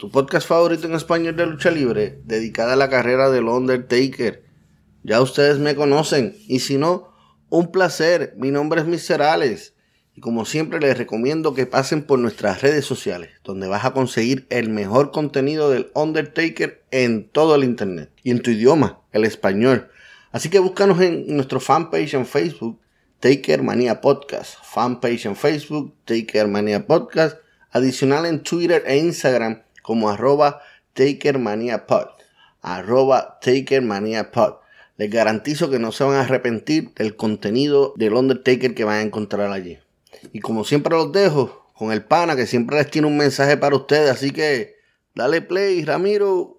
tu podcast favorito en español de lucha libre, dedicada a la carrera del Undertaker. Ya ustedes me conocen, y si no, un placer. Mi nombre es Mr. Alex. Y como siempre les recomiendo que pasen por nuestras redes sociales, donde vas a conseguir el mejor contenido del Undertaker en todo el internet y en tu idioma, el español. Así que búscanos en nuestro fanpage en Facebook, Taker Manía Podcast. Fanpage en Facebook, Taker Manía Podcast. Adicional en Twitter e Instagram como arroba Taker Manía Pod. Arroba Taker Manía Pod. Les garantizo que no se van a arrepentir del contenido del Undertaker que van a encontrar allí. Y como siempre los dejo con el pana que siempre les tiene un mensaje para ustedes. Así que dale play, Ramiro.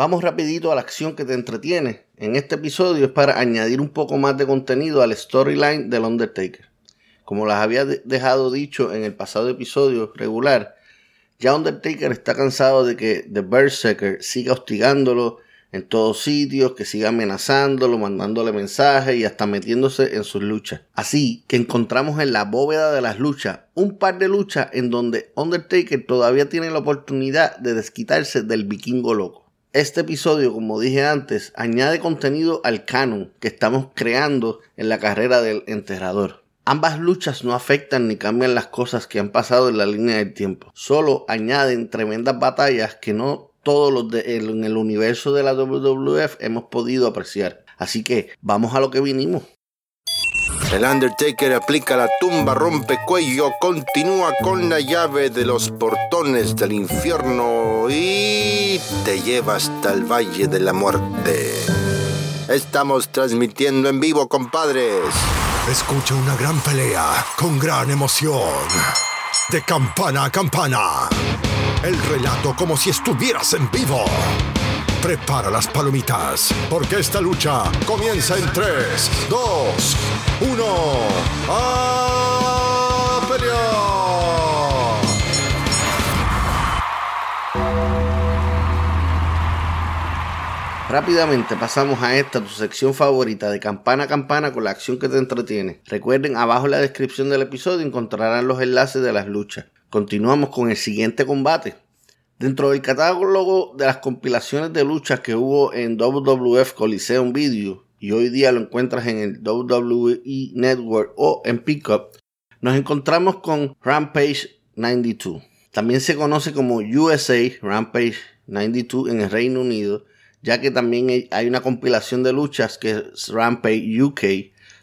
Vamos rapidito a la acción que te entretiene. En este episodio es para añadir un poco más de contenido al storyline del Undertaker. Como las había dejado dicho en el pasado episodio regular, ya Undertaker está cansado de que The Berserker siga hostigándolo en todos sitios, que siga amenazándolo, mandándole mensajes y hasta metiéndose en sus luchas. Así que encontramos en la bóveda de las luchas un par de luchas en donde Undertaker todavía tiene la oportunidad de desquitarse del vikingo loco. Este episodio, como dije antes, añade contenido al canon que estamos creando en la carrera del enterrador. Ambas luchas no afectan ni cambian las cosas que han pasado en la línea del tiempo, solo añaden tremendas batallas que no todos los de, en el universo de la WWF hemos podido apreciar. Así que vamos a lo que vinimos. El Undertaker aplica la tumba, rompe cuello, continúa con la llave de los portones del infierno y te lleva hasta el Valle de la Muerte. Estamos transmitiendo en vivo, compadres. Escucha una gran pelea con gran emoción. De campana a campana. El relato como si estuvieras en vivo. Prepara las palomitas, porque esta lucha comienza en 3, 2, 1. ¡A! Rápidamente pasamos a esta tu sección favorita de campana a campana con la acción que te entretiene. Recuerden, abajo en la descripción del episodio encontrarán los enlaces de las luchas. Continuamos con el siguiente combate. Dentro del catálogo de las compilaciones de luchas que hubo en WWF Coliseum Video y hoy día lo encuentras en el WWE Network o en Pickup, nos encontramos con Rampage 92. También se conoce como USA Rampage 92 en el Reino Unido, ya que también hay una compilación de luchas que es Rampage UK,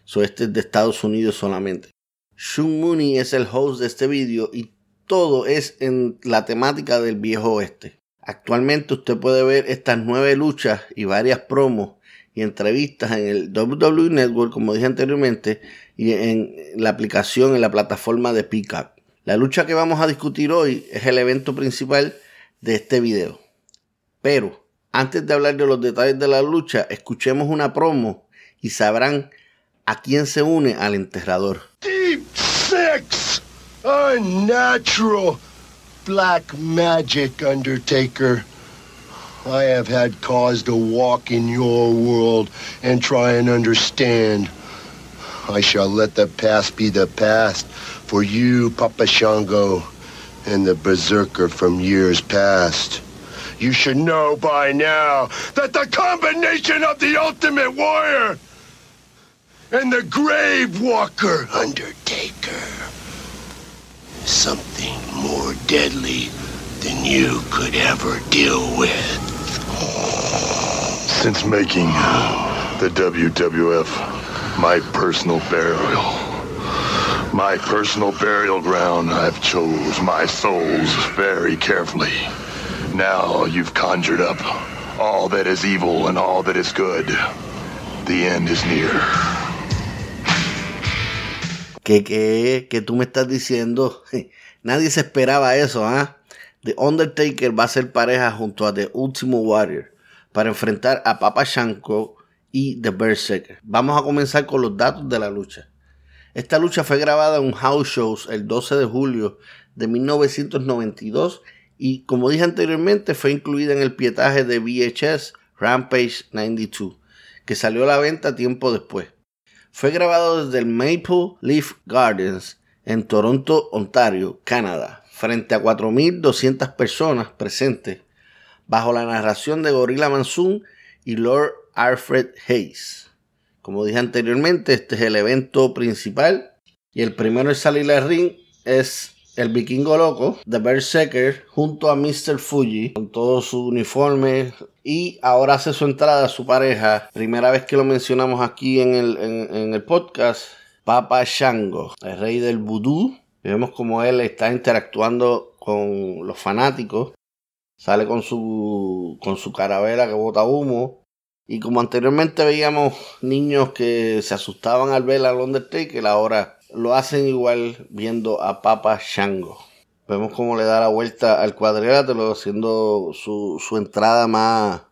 so este es de Estados Unidos solamente. Shun Mooney es el host de este video y todo es en la temática del viejo oeste. Actualmente usted puede ver estas nueve luchas y varias promos y entrevistas en el WWE Network, como dije anteriormente, y en la aplicación, en la plataforma de Peacock. La lucha que vamos a discutir hoy es el evento principal de este video. Pero antes de hablar de los detalles de la lucha, escuchemos una promo y sabrán a quién se une al enterrador. Six Unnatural black magic, Undertaker. I have had cause to walk in your world and try and understand. I shall let the past be the past for you, Papa Shango, and the berserker from years past. You should know by now that the combination of the Ultimate Warrior and the Grave Walker Undertaker something more deadly than you could ever deal with. Since making uh, the WWF my personal burial, my personal burial ground, I've chose my souls very carefully. Now you've conjured up all that is evil and all that is good. The end is near. ¿Qué, qué, qué tú me estás diciendo? Nadie se esperaba eso, ¿ah? The Undertaker va a ser pareja junto a The Ultimate Warrior para enfrentar a Papa Shanko y The Berserker. Vamos a comenzar con los datos de la lucha. Esta lucha fue grabada en un house shows el 12 de julio de 1992 y como dije anteriormente fue incluida en el pietaje de VHS Rampage 92 que salió a la venta tiempo después. Fue grabado desde el Maple Leaf Gardens en Toronto, Ontario, Canadá, frente a 4.200 personas presentes, bajo la narración de Gorilla Monsoon y Lord Alfred Hayes. Como dije anteriormente, este es el evento principal y el primero en salir al ring es el vikingo loco de Berserker junto a Mr. Fuji con todo su uniforme y ahora hace su entrada a su pareja, primera vez que lo mencionamos aquí en el, en el podcast, Papa Shango, el rey del vudú Vemos como él está interactuando con los fanáticos. Sale con su, con su carabela que bota humo. Y como anteriormente veíamos niños que se asustaban al ver al Undertaker, ahora lo hacen igual viendo a Papa Shango. Vemos cómo le da la vuelta al cuadrilátero, haciendo su, su entrada más,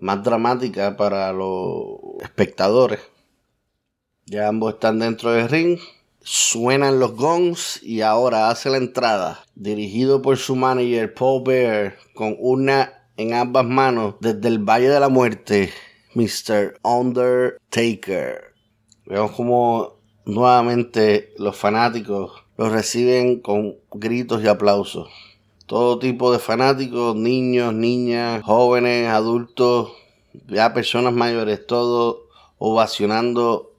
más dramática para los espectadores. Ya ambos están dentro del ring. Suenan los gongs y ahora hace la entrada, dirigido por su manager Paul Bear, con una en ambas manos desde el Valle de la Muerte, Mr. Undertaker. Vemos como nuevamente los fanáticos los reciben con gritos y aplausos. Todo tipo de fanáticos, niños, niñas, jóvenes, adultos, ya personas mayores, todos ovacionando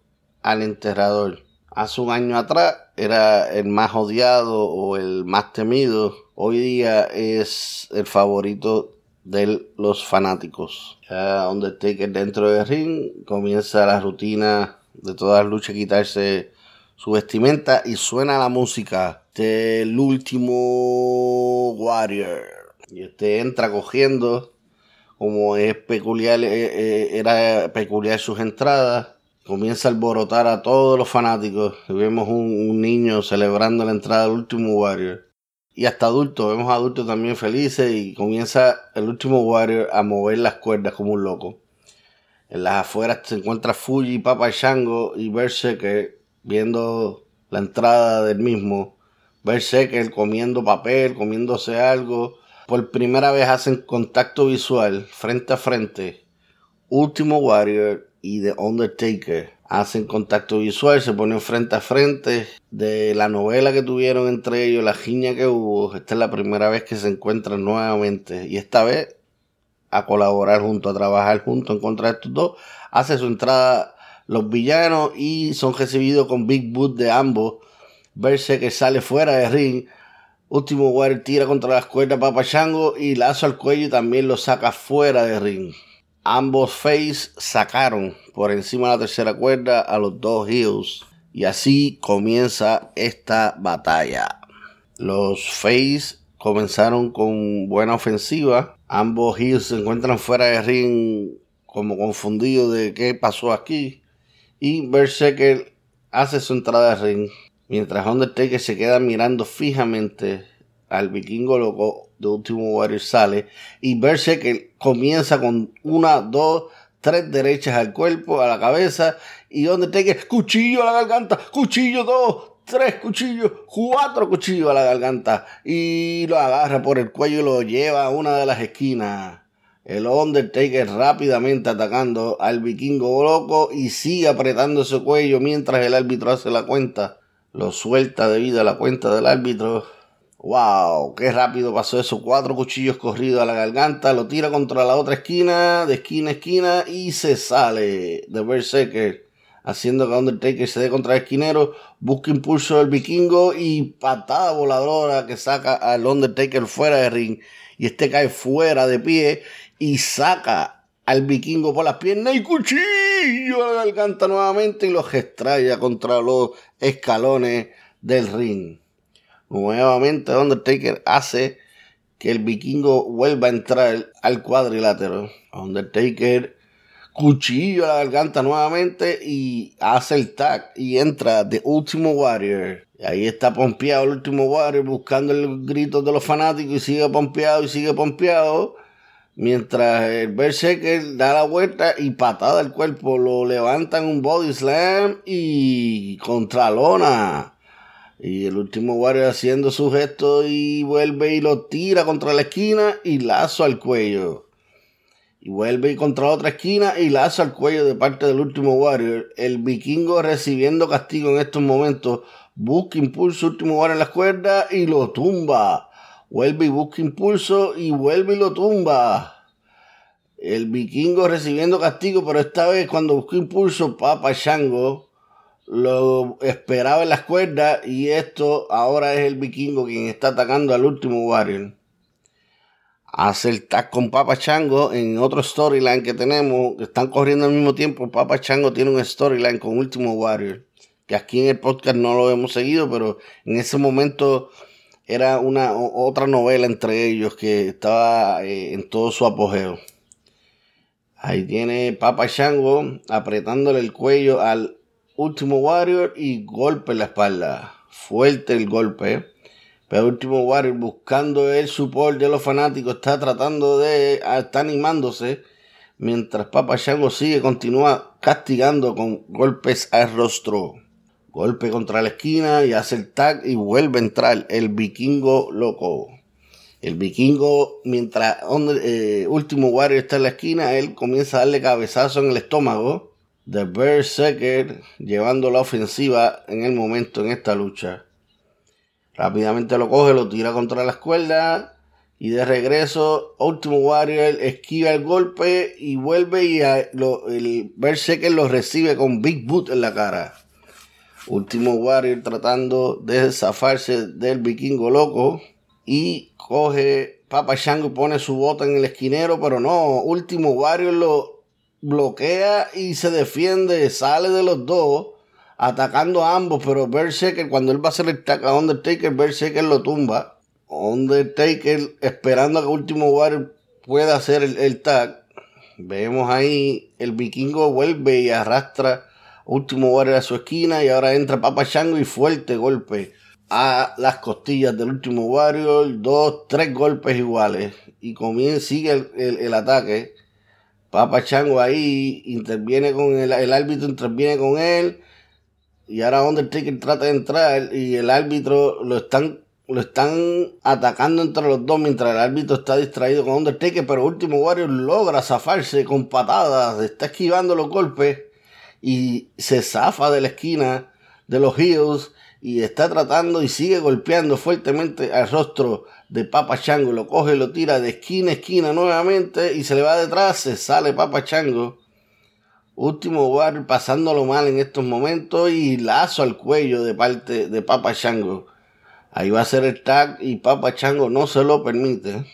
al enterrador hace un año atrás era el más odiado o el más temido. Hoy día es el favorito de los fanáticos. Ya Undertaker dentro del ring comienza la rutina de todas las luchas, quitarse su vestimenta y suena la música del último Warrior. Y este entra cogiendo, como es peculiar, eh, eh, era peculiar sus entradas comienza a alborotar a todos los fanáticos. vemos un, niño celebrando la entrada del último Warrior. Y hasta adultos, vemos adultos también felices y comienza el último Warrior a mover las cuerdas como un loco. En las afueras se encuentra Fuji, Papa Shango y Berserker viendo la entrada del mismo. Berserker comiendo papel, comiéndose algo. Por primera vez hacen contacto visual frente a frente. Último Warrior y The Undertaker hacen contacto visual, se ponen frente a frente de la novela que tuvieron entre ellos, la giña que hubo. Esta es la primera vez que se encuentran nuevamente y esta vez a colaborar junto, a trabajar junto en contra de estos dos. Hace su entrada los villanos y son recibidos con Big Boot de ambos. Verse que sale fuera de ring. Último Warrior tira contra las cuerdas Papa Chango y lazo al cuello y también lo saca fuera de ring. Ambos face sacaron por encima de la tercera cuerda a los dos heels. Y así comienza esta batalla. Los face comenzaron con buena ofensiva. Ambos heels se encuentran fuera de ring como confundidos de qué pasó aquí. Y Berserker hace su entrada de ring. Mientras Undertaker se queda mirando fijamente al vikingo loco de Último Warrior sale y verse que comienza con una, dos, tres derechas al cuerpo, a la cabeza y tenga cuchillo a la garganta, cuchillo dos, tres cuchillos, cuatro cuchillos a la garganta y lo agarra por el cuello y lo lleva a una de las esquinas. El Undertaker rápidamente atacando al vikingo loco y sigue apretando su cuello mientras el árbitro hace la cuenta. Lo suelta debido a la cuenta del árbitro. ¡Wow! ¡Qué rápido pasó eso! Cuatro cuchillos corridos a la garganta, lo tira contra la otra esquina, de esquina a esquina y se sale de Berserker haciendo que Undertaker se dé contra el esquinero, busca impulso del vikingo y patada voladora que saca al Undertaker fuera de ring y este cae fuera de pie y saca al vikingo por las piernas y cuchillo a la garganta nuevamente y los extrae contra los escalones del ring. Nuevamente Undertaker hace que el vikingo vuelva a entrar al cuadrilátero. Undertaker cuchillo a la garganta nuevamente y hace el tag y entra The Ultimo Warrior. Y ahí está pompeado el último Warrior buscando el grito de los fanáticos y sigue pompeado y sigue pompeado. Mientras el Berserker da la vuelta y patada el cuerpo, lo levantan un body slam y contra lona. Y el último Warrior haciendo su gesto y vuelve y lo tira contra la esquina y lazo al cuello. Y vuelve y contra otra esquina y laza al cuello de parte del último Warrior. El vikingo recibiendo castigo en estos momentos. Busca impulso, último Warrior en las cuerdas y lo tumba. Vuelve y busca impulso y vuelve y lo tumba. El vikingo recibiendo castigo, pero esta vez cuando buscó impulso, Papa Shango lo esperaba en las cuerdas y esto ahora es el vikingo quien está atacando al último Warrior hace el tag con Papa Chango en otro storyline que tenemos, que están corriendo al mismo tiempo. Papa Chango tiene un storyline con Último Warrior, que aquí en el podcast no lo hemos seguido, pero en ese momento era una otra novela entre ellos que estaba eh, en todo su apogeo. Ahí tiene Papa Chango apretándole el cuello al Último Warrior y golpe en la espalda. Fuerte el golpe. Pero último Warrior buscando el support de los fanáticos está tratando de está animándose mientras Papa Shango sigue continúa castigando con golpes al rostro. Golpe contra la esquina y hace el tag y vuelve a entrar el vikingo loco. El vikingo, mientras eh, Último Warrior está en la esquina, él comienza a darle cabezazo en el estómago de Berserker, llevando la ofensiva en el momento en esta lucha. Rápidamente lo coge, lo tira contra la cuerdas. Y de regreso, Último Warrior esquiva el golpe y vuelve y lo, el Berserker lo recibe con Big Boot en la cara. Último Warrior tratando de zafarse del vikingo loco. Y coge Papa Shango y pone su bota en el esquinero, pero no, Último Warrior lo bloquea y se defiende, sale de los dos atacando a ambos, pero Berserker, cuando él va a hacer el tag a Undertaker, Berserker lo tumba. Undertaker esperando a que Último Warrior pueda hacer el, tag. Vemos ahí el vikingo vuelve y arrastra Último Warrior a su esquina y ahora entra Papa Chango y fuerte golpe a las costillas del Último Warrior. Dos, tres golpes iguales y comienza, sigue el, el, ataque. Papa Chango ahí interviene con el, el árbitro, interviene con él y ahora Undertaker trata de entrar y el árbitro lo están, lo están atacando entre los dos mientras el árbitro está distraído con Undertaker, pero Último Warrior logra zafarse con patadas, está esquivando los golpes y se zafa de la esquina de los Heels y está tratando y sigue golpeando fuertemente al rostro de Papa Chango. Lo coge, lo tira de esquina a esquina nuevamente y se le va detrás, se sale Papa Chango Último Warrior pasándolo mal en estos momentos y lazo al cuello de parte de Papa Chango. Ahí va a ser el tag y Papa Chango no se lo permite.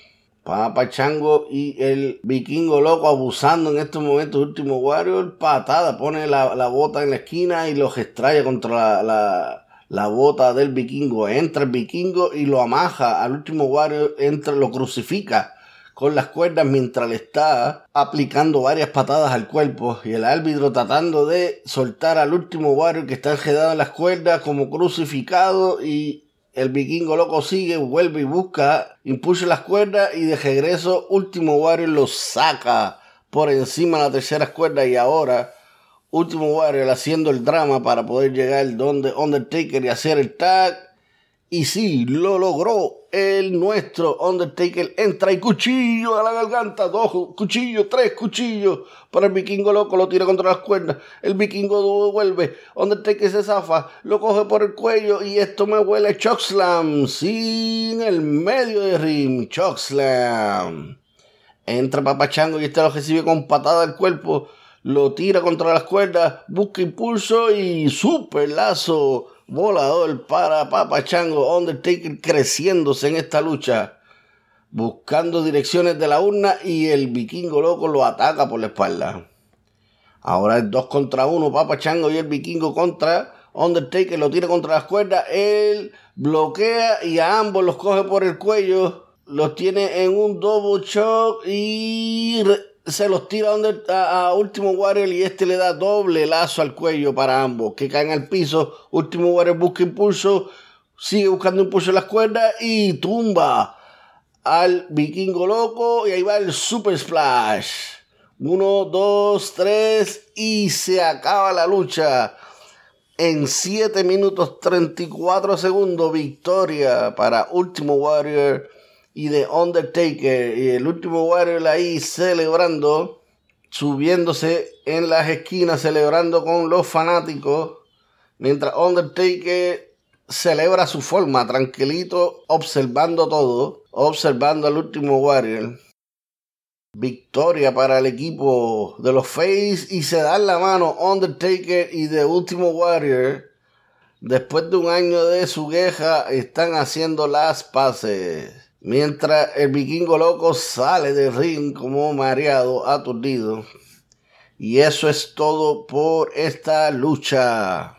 Papa Chango y el vikingo loco abusando en estos momentos. Último Warrior, patada, pone la, bota en la esquina y los extrae contra la, la, bota del vikingo. Entra el vikingo y lo amaja al último Warrior, entra, lo crucifica con las cuerdas mientras le está aplicando varias patadas al cuerpo y el árbitro tratando de soltar al último Warrior que está enredado en las cuerdas como crucificado y el vikingo loco sigue, vuelve y busca, impulsa las cuerdas y de regreso último Warrior lo saca por encima de las terceras cuerdas y ahora Último Warrior haciendo el drama para poder llegar donde Undertaker y hacer el tag. Y sí, lo logró. El nuestro Undertaker entra y cuchillo a la garganta. Dos cuchillos, tres cuchillos. Para el vikingo loco lo tira contra las cuerdas. El vikingo vuelve. Undertaker se zafa. Lo coge por el cuello. Y esto me huele a Chokeslam. Sí, en el medio de ring. Chokeslam. Entra Papachango y este lo recibe con patada al cuerpo. Lo tira contra las cuerdas. Busca impulso y super lazo volador para Papachango, Undertaker creciéndose en esta lucha, buscando direcciones de la urna y el vikingo loco lo ataca por la espalda. Ahora es dos contra uno, Papachango y el vikingo contra Undertaker, lo tira contra las cuerdas, él bloquea y a ambos los coge por el cuello, los tiene en un double shock y se los tira a, a, Último Warrior y este le da doble lazo al cuello para ambos, que caen al piso. Último Warrior busca impulso, sigue buscando impulso en las cuerdas y tumba al vikingo loco. Y ahí va el Super Splash. Uno, dos, tres y se acaba la lucha. En 7 minutos 34 segundos, victoria para Último Warrior y de Undertaker y el último Warrior ahí celebrando, subiéndose en las esquinas, celebrando con los fanáticos, mientras Undertaker celebra su forma, tranquilito, observando todo, observando al último Warrior. Victoria para el equipo de los Face y se dan la mano Undertaker y The Último Warrior. Después de un año de su queja, están haciendo las paces. Mientras el vikingo loco sale del ring como mareado, aturdido. Y eso es todo por esta lucha.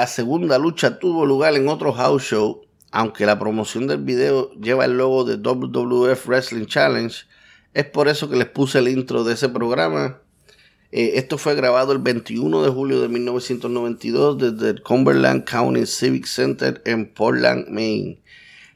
La segunda lucha tuvo lugar en otro house show, aunque la promoción del video lleva el logo de WWF Wrestling Challenge. Es por eso que les puse el intro de ese programa. Eh, esto fue grabado el 21 de julio de 1992 desde el Cumberland County Civic Center en Portland, Maine.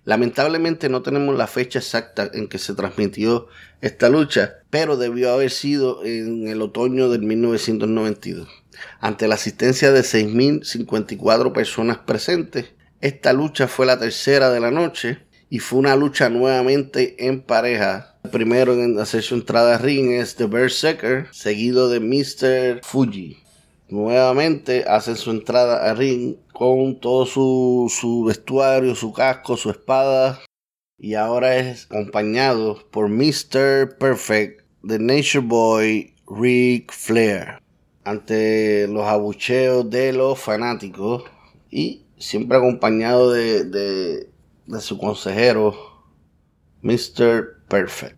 Lamentablemente no tenemos la fecha exacta en que se transmitió esta lucha, pero debió haber sido en el otoño del 1992. Ante la asistencia de 6.054 personas presentes, esta lucha fue la tercera de la noche y fue una lucha nuevamente en pareja. El primero en hacer su entrada a ring es The Berserker, seguido de Mr. Fuji. Nuevamente hacen su entrada a ring con todo su, su vestuario, su casco, su espada. Y ahora es acompañado por Mr. Perfect, The Nature Boy, Ric Flair ante los abucheos de los fanáticos y siempre acompañado de, de, su consejero, Mr. Perfect.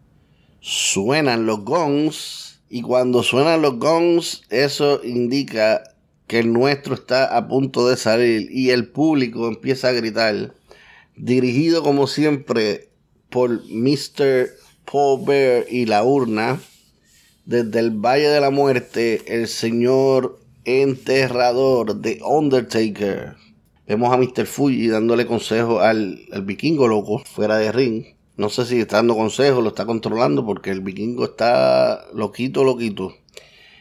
Suenan los gongs y cuando suenan los gongs eso indica que el nuestro está a punto de salir y el público empieza a gritar, dirigido como siempre por Mr. Paul Bear y la urna desde el Valle de la Muerte, el señor enterrador de Undertaker. Vemos a Mr. Fuji dándole consejo al, vikingo loco fuera de ring. No sé si está dando consejos, lo está controlando porque el vikingo está loquito, loquito.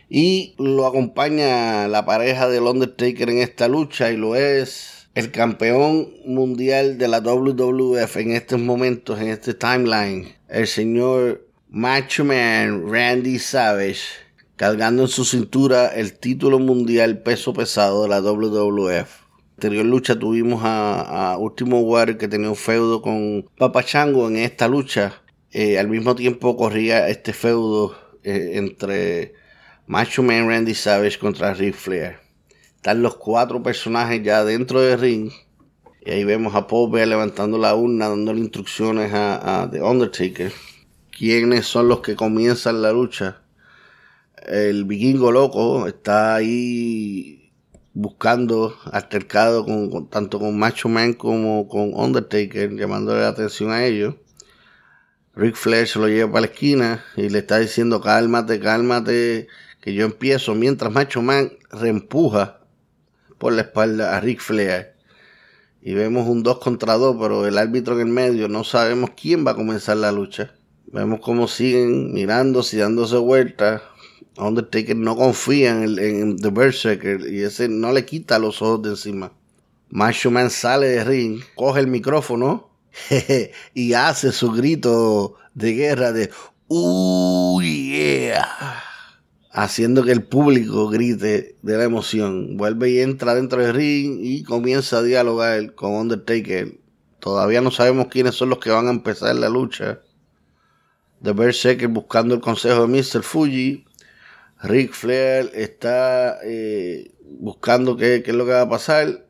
Y lo acompaña la pareja del Undertaker en esta lucha y lo es el campeón mundial de la WWF en estos momentos, en este timeline, el señor Macho Man Randy Savage cargando en su cintura el título mundial peso pesado de la WWF. Anterior lucha tuvimos a, Último Warrior que tenía un feudo con Papachango en esta lucha. Eh, al mismo tiempo corría este feudo eh, entre Macho Man Randy Savage contra Ric Flair. Están los cuatro personajes ya dentro del ring. Y ahí vemos a Paul Bear levantando la urna, dándole instrucciones a, a The Undertaker quiénes son los que comienzan la lucha. El vikingo loco está ahí buscando altercado con, tanto con Macho Man como con Undertaker, llamándole la atención a ellos. Rick Flair se lo lleva para la esquina y le está diciendo cálmate, cálmate, que yo empiezo, mientras Macho Man reempuja por la espalda a Rick Flair. Y vemos un 2 contra 2, pero el árbitro en el medio no sabemos quién va a comenzar la lucha. Vemos cómo siguen mirándose y dándose vueltas. Undertaker no confía en, The Berserker y ese no le quita los ojos de encima. Macho Man sale de ring, coge el micrófono y hace su grito de guerra de ¡Uh, yeah! Haciendo que el público grite de la emoción. Vuelve y entra dentro del ring y comienza a dialogar con Undertaker. Todavía no sabemos quiénes son los que van a empezar la lucha. The Berserker buscando el consejo de Mr. Fuji Rick Flair está eh, buscando qué, es lo que va a pasar.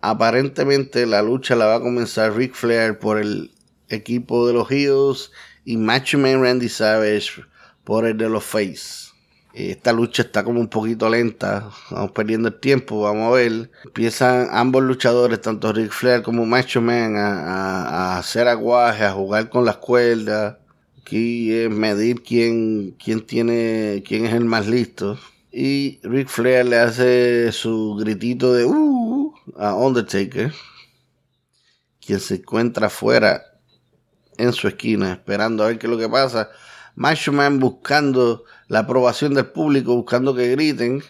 Aparentemente la lucha la va a comenzar Rick Flair por el equipo de los Heels y Macho Man Randy Savage por el de los Face. Esta lucha está como un poquito lenta, vamos perdiendo el tiempo, vamos a ver. Empiezan ambos luchadores, tanto Rick Flair como Macho Man, a, a hacer aguaje, a jugar con las cuerdas Aquí es medir quién, quién tiene, quién es el más listo. Y Ric Flair le hace su gritito de uh a Undertaker, quien se encuentra afuera en su esquina, esperando a ver qué es lo que pasa. Macho Man buscando la aprobación del público, buscando que griten,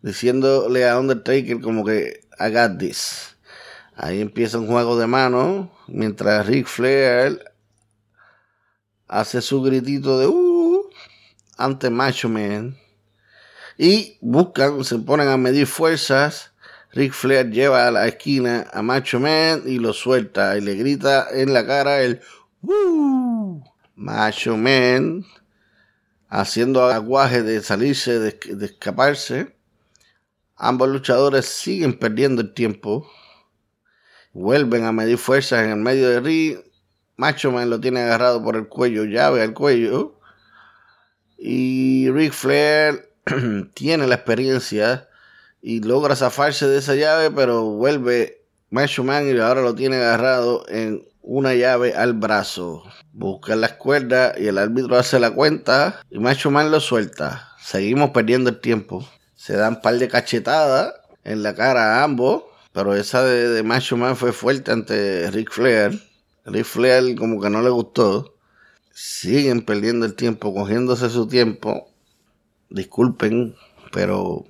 diciéndole a Undertaker como que I this. Ahí empieza un juego de manos, mientras Ric Flair hace su gritito de uh ante Macho Man. Y buscan, se ponen a medir fuerzas. Rick Flair lleva a la esquina a Macho Man y lo suelta y le grita en la cara el uh Macho Man haciendo aguaje de salirse, de, escaparse. Ambos luchadores siguen perdiendo el tiempo. Vuelven a medir fuerzas en el medio de ring Macho Man lo tiene agarrado por el cuello, llave al cuello. Y Ric Flair tiene la experiencia y logra zafarse de esa llave, pero vuelve Macho Man y ahora lo tiene agarrado en una llave al brazo. Busca las cuerdas y el árbitro hace la cuenta y Macho Man lo suelta. Seguimos perdiendo el tiempo. Se dan un par de cachetadas en la cara a ambos, pero esa de, de Macho Man fue fuerte ante Ric Flair. Ric Flair como que no le gustó. Siguen perdiendo el tiempo, cogiéndose su tiempo. Disculpen, pero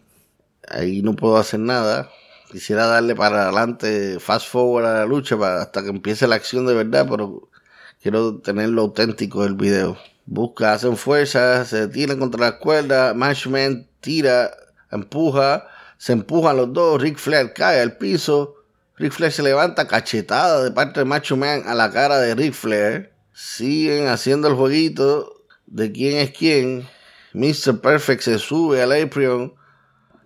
ahí no puedo hacer nada. Quisiera darle para adelante, fast forward a la lucha hasta que empiece la acción de verdad, pero quiero tener lo auténtico del video. Busca, hacen fuerza, se tiran contra la cuerda, Mashman tira, empuja, se empujan los dos, Ric Flair cae al piso, Ric Flair se levanta cachetada de parte de Macho Man a la cara de Ric Flair. Siguen haciendo el jueguito de quién es quién. Mr. Perfect se sube al Aprion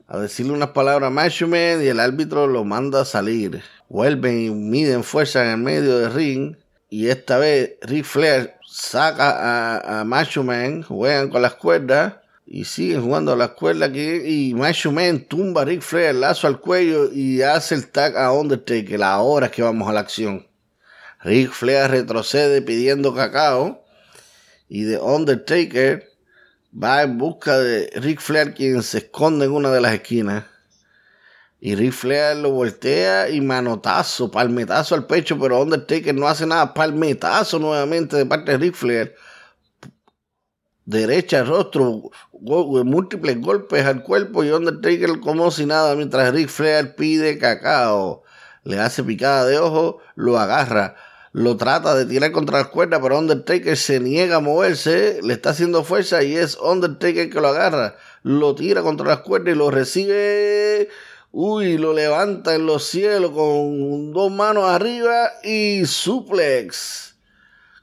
a decirle unas palabras a Macho Man y el árbitro lo manda a salir. Vuelven y miden fuerza en el medio del ring. Y esta vez Ric Flair saca a, a Macho Man, juegan con las cuerdas y siguen jugando a la escuela aquí. Y Macho Man tumba a Ric Flair el lazo al cuello y hace el tag a Undertaker. Ahora es que vamos a la acción. Ric Flair retrocede pidiendo cacao. Y de Undertaker va en busca de Ric Flair, quien se esconde en una de las esquinas. Y Ric Flair lo voltea y manotazo, palmetazo al pecho, pero Undertaker no hace nada, palmetazo nuevamente de parte de Ric Flair derecha, rostro, múltiples golpes al cuerpo y Undertaker como si nada, mientras Rick Flair pide cacao. Le hace picada de ojo, lo agarra, lo trata de tirar contra las cuerdas, pero Undertaker se niega a moverse, le está haciendo fuerza y es Undertaker que lo agarra, lo tira contra las cuerdas y lo recibe. Uy, lo levanta en los cielos con dos manos arriba y suplex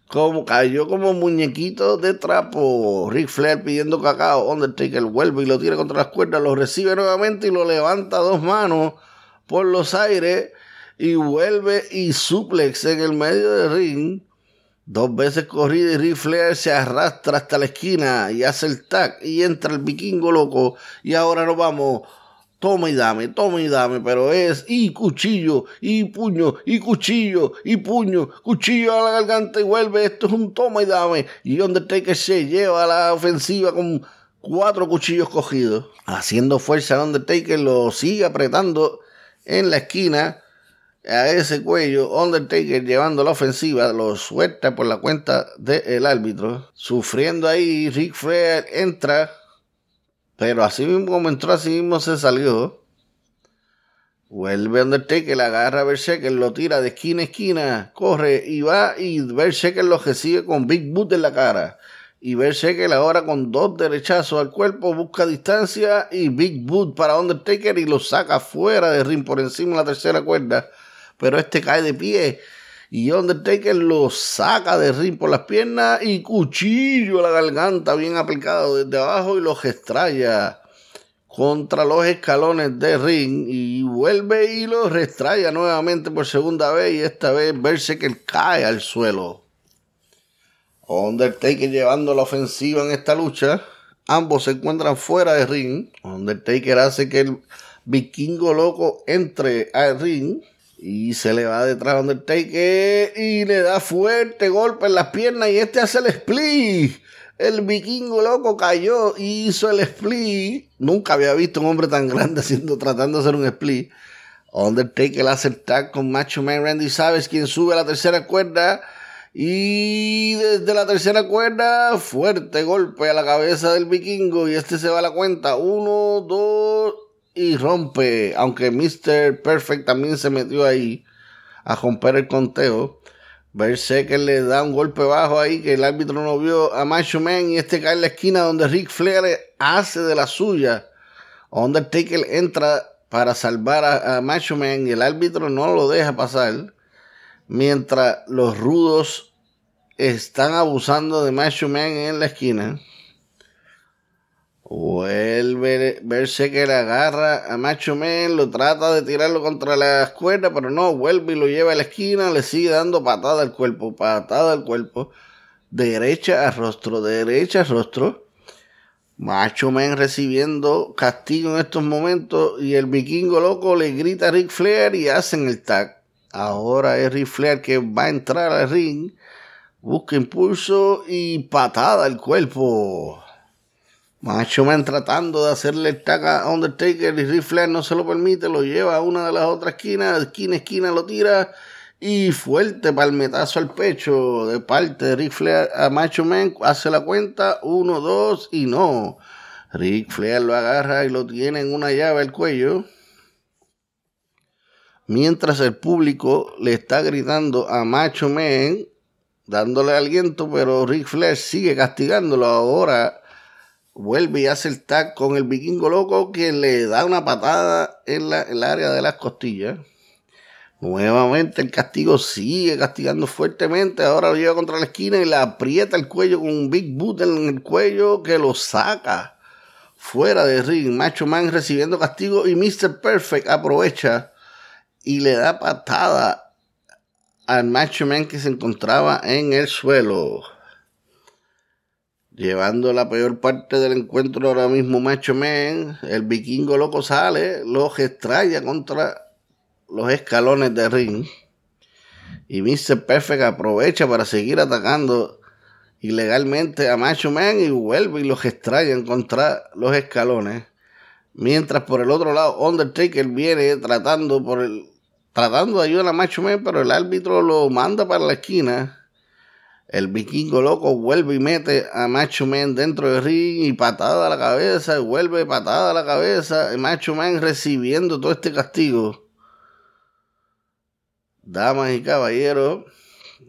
como cayó como muñequito de trapo. Rick Flair pidiendo cacao. Undertaker vuelve y lo tira contra las cuerdas, lo recibe nuevamente y lo levanta a dos manos por los aires y vuelve y suplex en el medio del ring. Dos veces corrida y Rick Flair se arrastra hasta la esquina y hace el tag y entra el vikingo loco. Y ahora nos vamos toma y dame, toma y dame, pero es y cuchillo, y puño, y cuchillo, y puño, cuchillo a la garganta y vuelve, esto es un toma y dame. Y Undertaker se lleva a la ofensiva con cuatro cuchillos cogidos. Haciendo fuerza, Undertaker lo sigue apretando en la esquina a ese cuello, Undertaker llevando la ofensiva, lo suelta por la cuenta del árbitro, sufriendo ahí, Rick Flair entra, pero así mismo como entró, así mismo se salió. Vuelve Undertaker, agarra a Berserker, lo tira de esquina a esquina, corre y va y Berserker lo recibe con Big Boot en la cara. Y Berserker ahora con dos derechazos al cuerpo busca distancia y Big Boot para Undertaker y lo saca fuera de ring por encima de la tercera cuerda pero este cae de pie. Y Undertaker lo saca de ring por las piernas y cuchillo a la garganta bien aplicado desde abajo y los extraña contra los escalones de ring y vuelve y lo restraya nuevamente por segunda vez y esta vez verse que cae al suelo. Undertaker llevando la ofensiva en esta lucha. Ambos se encuentran fuera de ring. Undertaker hace que el vikingo loco entre al ring. Y se le va detrás a Undertaker y le da fuerte golpe en las piernas y este hace el split. El vikingo loco cayó y hizo el split. Nunca había visto un hombre tan grande haciendo, tratando de hacer un split. Undertaker hace el tag con Macho Man Randy Savage, quien sube a la tercera cuerda. Y desde la tercera cuerda, fuerte golpe a la cabeza del vikingo. Y este se va a la cuenta. Uno, dos, y rompe, aunque Mr. Perfect también se metió ahí a romper el conteo. Verse que le da un golpe bajo ahí que el árbitro no vio a Macho Man y este cae en la esquina donde Rick Flair hace de la suya. Undertaker entra para salvar a Macho Man y el árbitro no lo deja pasar. Mientras los rudos están abusando de Macho Man en la esquina. Vuelve verse que le agarra a Macho Man, lo trata de tirarlo contra la cuerda, pero no, vuelve y lo lleva a la esquina, le sigue dando patada al cuerpo, patada al cuerpo, derecha a rostro, derecha a rostro. Macho Man recibiendo castigo en estos momentos y el vikingo loco le grita a Ric Flair y hacen el tag. Ahora es Ric Flair que va a entrar al ring, busca impulso y patada al cuerpo. Macho Man tratando de hacerle el tag a Undertaker y Ric Flair no se lo permite, lo lleva a una de las otras esquinas, esquina esquina lo tira y fuerte palmetazo al pecho de parte de Ric Flair a Macho Man, hace la cuenta, uno, dos y no. Ric Flair lo agarra y lo tiene en una llave al cuello. Mientras el público le está gritando a Macho Man, dándole aliento, pero Ric Flair sigue castigándolo ahora vuelve y hace el tag con el vikingo loco que le da una patada en, la, el área de las costillas. Nuevamente el castigo sigue castigando fuertemente. Ahora lo lleva contra la esquina y le aprieta el cuello con un big boot en el cuello que lo saca fuera de ring. Macho Man recibiendo castigo y Mr. Perfect aprovecha y le da patada al Macho Man que se encontraba en el suelo llevando la peor parte del encuentro ahora mismo Macho Man, el vikingo loco sale, los extraña contra los escalones de ring. Y Mr. Perfect aprovecha para seguir atacando ilegalmente a Macho Man y vuelve y los extraña contra los escalones. Mientras por el otro lado Undertaker viene tratando por el tratando de ayudar a Macho Man, pero el árbitro lo manda para la esquina el vikingo loco vuelve y mete a Macho Man dentro del ring y patada a la cabeza, y vuelve patada a la cabeza. El Macho Man recibiendo todo este castigo. Damas y caballeros,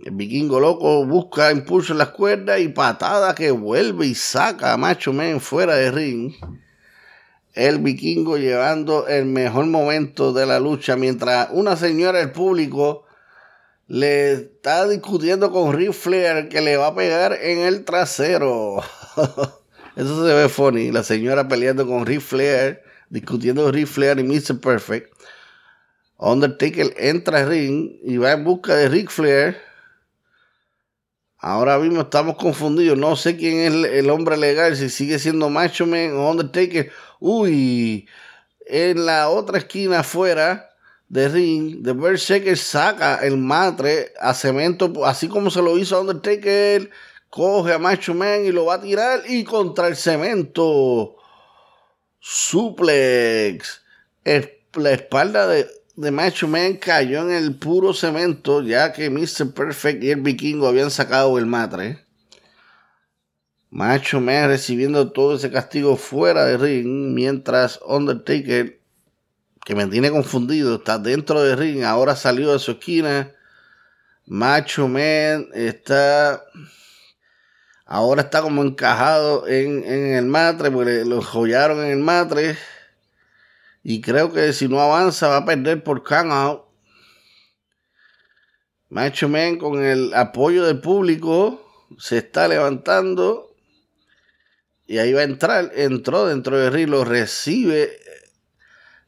el vikingo loco busca impulso en las cuerdas y patada que vuelve y saca a Macho Man fuera del ring. El vikingo llevando el mejor momento de la lucha mientras una señora del público le está discutiendo con Ric Flair que le va a pegar en el trasero. Eso se ve funny. La señora peleando con Ric Flair, discutiendo con Ric Flair y Mr. Perfect. Undertaker entra al ring y va en busca de Ric Flair. Ahora mismo estamos confundidos. No sé quién es el, hombre legal, si sigue siendo Macho Man o Undertaker. Uy, en la otra esquina afuera de ring, The Berserker saca el matre a cemento, así como se lo hizo Undertaker, coge a Macho Man y lo va a tirar y contra el cemento. Suplex. La espalda de, de Macho Man cayó en el puro cemento, ya que Mr. Perfect y el vikingo habían sacado el matre. Macho Man recibiendo todo ese castigo fuera de ring, mientras Undertaker que me tiene confundido, está dentro del ring, ahora salió de su esquina. Macho Man está. Ahora está como encajado en, el matre, porque lo joyaron en el matre. Y creo que si no avanza va a perder por count Macho Man con el apoyo del público se está levantando. Y ahí va a entrar. Entró dentro del ring, lo recibe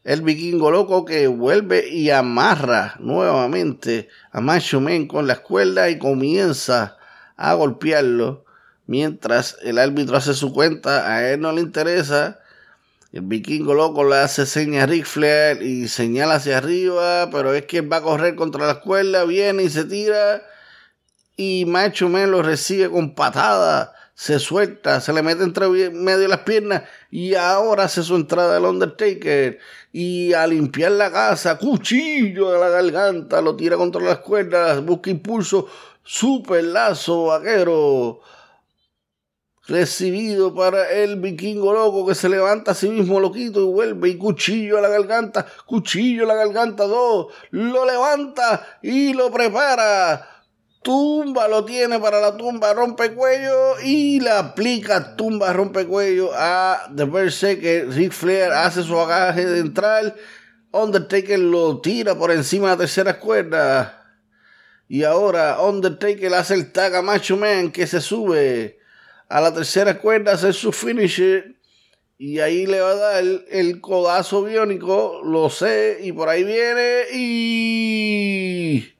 el vikingo loco que vuelve y amarra nuevamente a Macho Man con la escuela y comienza a golpearlo. Mientras el árbitro hace su cuenta, a él no le interesa. El vikingo loco le hace señas a Ric Flair y señala hacia arriba, pero es que va a correr contra la escuela, viene y se tira. Y Macho Man lo recibe con patada se suelta, se le mete entre medio las piernas y ahora hace su entrada al Undertaker y a limpiar la casa, cuchillo de la garganta, lo tira contra las cuerdas, busca impulso, super lazo vaquero recibido para el vikingo loco que se levanta a sí mismo loquito y vuelve y cuchillo a la garganta, cuchillo a la garganta, dos, lo levanta y lo prepara tumba lo tiene para la tumba rompecuello y la aplica tumba rompecuello a The Berserker. Ric Flair hace su agaje de entrar. Undertaker lo tira por encima de la tercera cuerda. Y ahora Undertaker hace el tag a Macho Man que se sube a la tercera cuerda, hace su finisher. Y ahí le va a dar el codazo biónico. Lo sé. Y por ahí viene. Y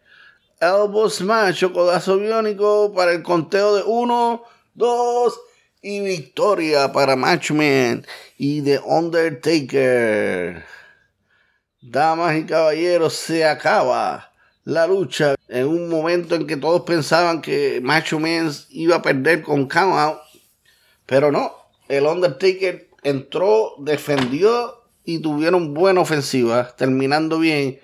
elbow smash o codazo biónico para el conteo de 1, 2 y victoria para Matchman y The Undertaker. Damas y caballeros, se acaba la lucha en un momento en que todos pensaban que Macho Man iba a perder con count pero no, el Undertaker entró, defendió y tuvieron buena ofensiva, terminando bien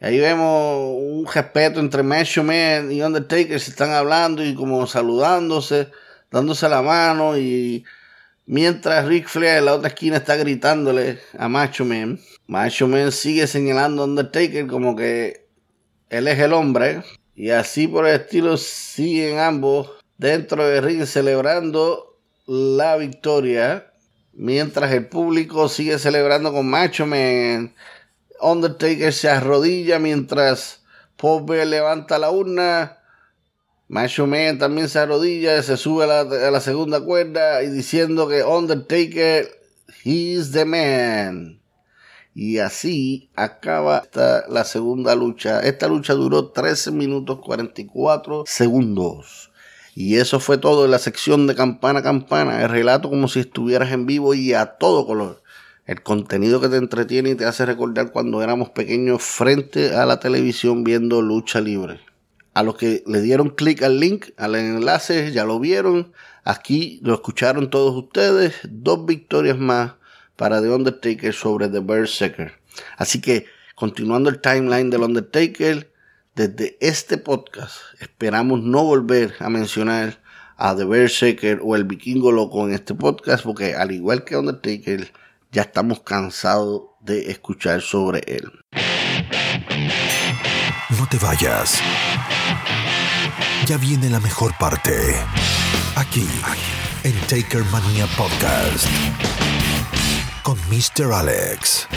ahí vemos un respeto entre Macho Man y Undertaker, se están hablando y como saludándose, dándose la mano y mientras Rick Flair en la otra esquina está gritándole a Macho Man. Macho Man sigue señalando a Undertaker como que él es el hombre y así por el estilo siguen ambos dentro del ring celebrando la victoria mientras el público sigue celebrando con Macho Man Undertaker se arrodilla mientras Paul levanta la urna. Macho Man también se arrodilla, se sube a la, segunda cuerda y diciendo que Undertaker, he's the man. Y así acaba la segunda lucha. Esta lucha duró 13 minutos 44 segundos. Y eso fue todo en la sección de campana a campana. El relato como si estuvieras en vivo y a todo color el contenido que te entretiene y te hace recordar cuando éramos pequeños frente a la televisión viendo lucha libre. A los que le dieron clic al link, al enlace, ya lo vieron. Aquí lo escucharon todos ustedes. Dos victorias más para The Undertaker sobre The Berserker. Así que, continuando el timeline del Undertaker, desde este podcast esperamos no volver a mencionar a The Berserker o el Vikingo Loco en este podcast, porque al igual que Undertaker, ya estamos cansados de escuchar sobre él. No te vayas. Ya viene la mejor parte. Aquí, en Taker Mania Podcast. Con Mr. Alex.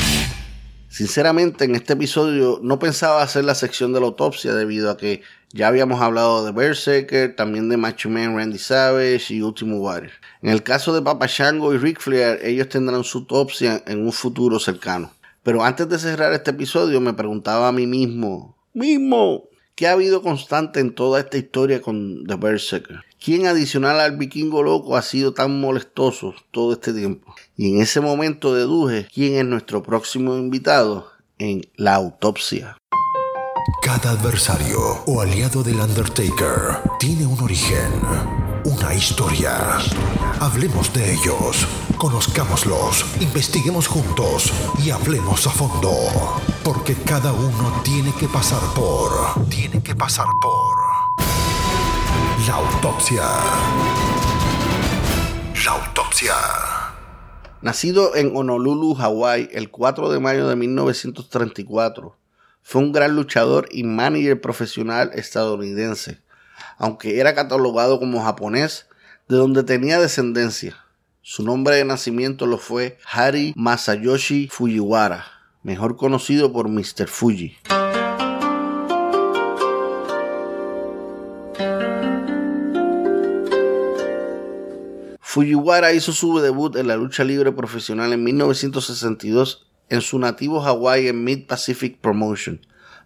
Sinceramente, en este episodio no pensaba hacer la sección de la autopsia debido a que ya habíamos hablado de Berserker, también de Macho Man Randy Savage y Ultimo Warrior. En el caso de Papa Shango y Ric Flair, ellos tendrán su autopsia en un futuro cercano. Pero antes de cerrar este episodio, me preguntaba a mí mismo, mismo, ¿Qué ha habido constante en toda esta historia con The Berserker? ¿Quién adicional al vikingo loco ha sido tan molestoso todo este tiempo? Y en ese momento deduje quién es nuestro próximo invitado en la autopsia. Cada adversario o aliado del Undertaker tiene un origen, una historia. Hablemos de ellos, conozcámoslos, investiguemos juntos y hablemos a fondo. Porque cada uno tiene que pasar por... Tiene que pasar por... La autopsia. La autopsia. Nacido en Honolulu, Hawái, el 4 de mayo de 1934, fue un gran luchador y manager profesional estadounidense, aunque era catalogado como japonés, de donde tenía descendencia. Su nombre de nacimiento lo fue Hari Masayoshi Fujiwara, mejor conocido por Mr. Fuji. Fujiwara hizo su debut en la lucha libre profesional en 1962 en su nativo Hawaii en Mid Pacific Promotion,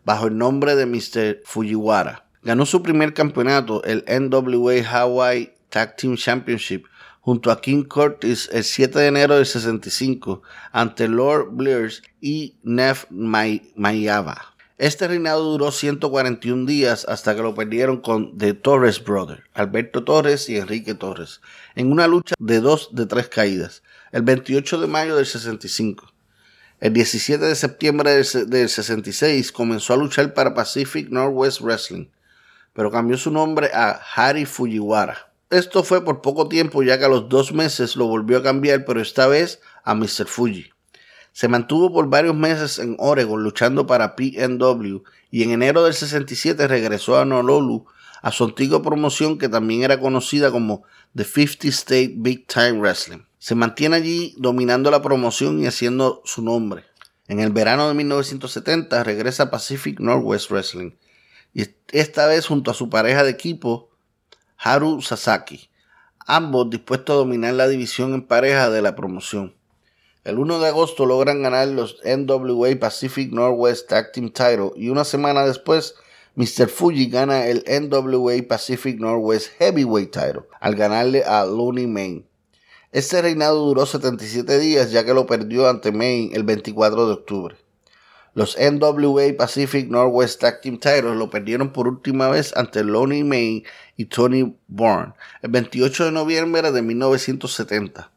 bajo el nombre de Mr. Fujiwara. Ganó su primer campeonato, el NWA Hawaii Tag Team Championship, junto a King Curtis el 7 de enero del 65 ante Lord Bliss y Neff Mayava. Este reinado duró 141 días hasta que lo perdieron con The Torres Brothers, Alberto Torres y Enrique Torres, en una lucha de dos de tres caídas, el 28 de mayo del 65. El 17 de septiembre del 66 comenzó a luchar para Pacific Northwest Wrestling, pero cambió su nombre a Harry Fujiwara. Esto fue por poco tiempo ya que a los dos meses lo volvió a cambiar, pero esta vez a Mr. Fuji. Se mantuvo por varios meses en Oregon luchando para PNW y en enero del 67 regresó a Honolulu a su antigua promoción que también era conocida como The 50 State Big Time Wrestling. Se mantiene allí dominando la promoción y haciendo su nombre. En el verano de 1970 regresa a Pacific Northwest Wrestling y esta vez junto a su pareja de equipo Haru Sasaki, ambos dispuestos a dominar la división en pareja de la promoción. El 1 de agosto logran ganar los NWA Pacific Northwest Tag Team Title y una semana después Mr. Fuji gana el NWA Pacific Northwest Heavyweight Title al ganarle a Looney Main. Este reinado duró 77 días ya que lo perdió ante Main el 24 de octubre. Los NWA Pacific Northwest Tag Team Titles lo perdieron por última vez ante Lonnie Main y Tony Bourne el 28 de noviembre de 1970.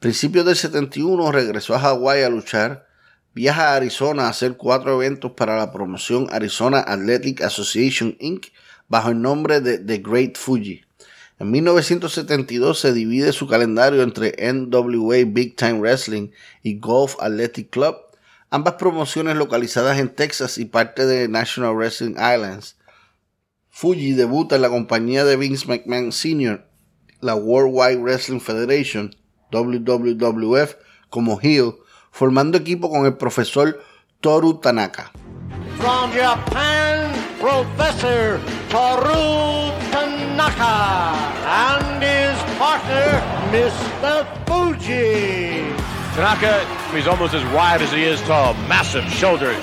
Principios del 71 regresó a Hawái a luchar, viaja a Arizona a hacer cuatro eventos para la promoción Arizona Athletic Association Inc. bajo el nombre de The Great Fuji. En 1972 se divide su calendario entre NWA Big Time Wrestling y Golf Athletic Club, ambas promociones localizadas en Texas y parte de National Wrestling Islands. Fuji debuta en la compañía de Vince McMahon Sr., la Worldwide Wrestling Federation, WWF como heel, formando equipo con el profesor Professor Toru Tanaka and his partner, Mr. Fuji. Tanaka he's almost as wide as he is tall, massive shoulders.